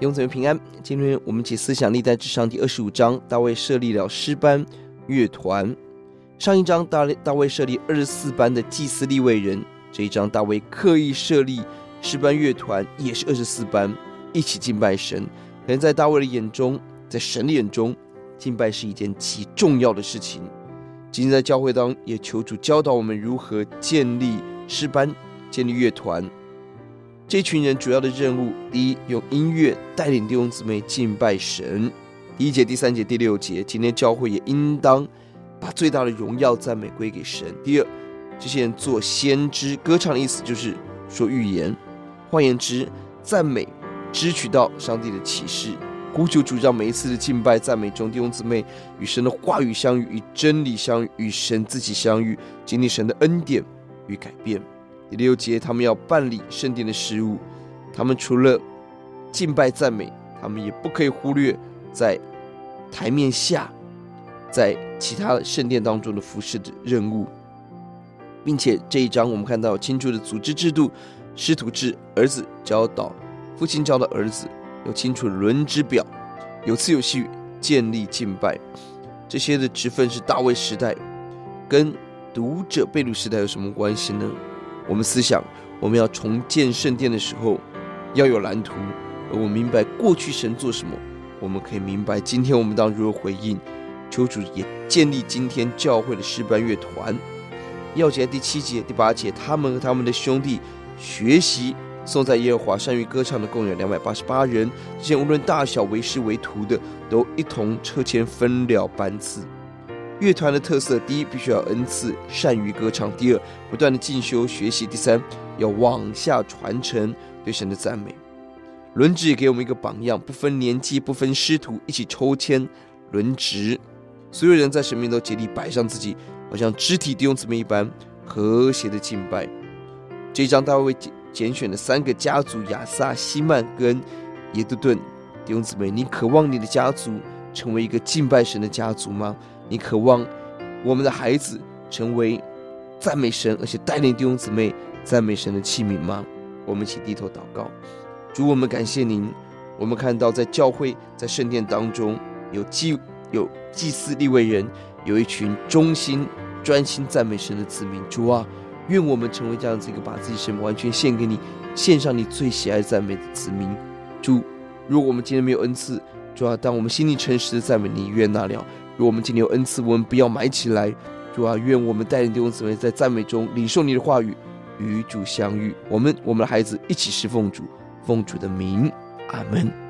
弟兄姊妹平安。今天我们解思想历代志上第二十五章，大卫设立了诗班乐团。上一章大大卫设立二十四班的祭司立位人，这一章大卫刻意设立诗班乐团，也是二十四班一起敬拜神。可能在大卫的眼中，在神的眼中，敬拜是一件极重要的事情。今天在教会当中，也求主教导我们如何建立诗班、建立乐团。这群人主要的任务，第一，用音乐带领弟兄姊妹敬拜神。第一节、第三节、第六节，今天教会也应当把最大的荣耀赞美归给神。第二，这些人做先知，歌唱的意思就是说预言。换言之，赞美支取到上帝的启示。呼求主让每一次的敬拜赞美中，弟兄姊妹与神的话语相遇，与真理相遇，与神自己相遇，经历神的恩典与改变。第六节，他们要办理圣殿的事务，他们除了敬拜赞美，他们也不可以忽略在台面下，在其他圣殿当中的服侍的任务，并且这一章我们看到清楚的组织制度，师徒制，儿子教导父亲教导儿子，有清楚的轮值表，有次有序建立敬拜，这些的职分是大卫时代，跟读者贝鲁时代有什么关系呢？我们思想，我们要重建圣殿的时候，要有蓝图。而我明白过去神做什么，我们可以明白今天我们当如何回应。求主也建立今天教会的诗班乐团。钥节第七节、第八节，他们和他们的兄弟学习颂赞耶和华，善于歌唱的共有两百八十八人。这些无论大小、为师为徒的，都一同车前分了班次。乐团的特色：第一，必须要恩赐，善于歌唱；第二，不断的进修学习；第三，要往下传承对神的赞美。轮值也给我们一个榜样，不分年纪，不分师徒，一起抽签轮值。所有人在神面前都竭力摆上自己，好像肢体弟兄姊妹一般和谐的敬拜。这一章大卫拣选了三个家族：亚萨、希曼跟耶杜顿弟兄姊妹。你渴望你的家族成为一个敬拜神的家族吗？你渴望我们的孩子成为赞美神，而且带领弟兄姊妹赞美神的器皿吗？我们一起低头祷告，主，我们感谢您。我们看到在教会、在圣殿当中有祭、有祭司、立位人，有一群忠心、专心赞美神的子民。主啊，愿我们成为这样子一个把自己生命完全献给你、献上你最喜爱赞美的子民。主，如果我们今天没有恩赐，主啊，当我们心里诚实的赞美你，悦纳了。如果我们今天有恩赐，我们不要埋起来。主啊，愿我们带领弟兄姊妹在赞美中领受你的话语，与主相遇。我们我们的孩子一起侍奉主，奉主的名，阿门。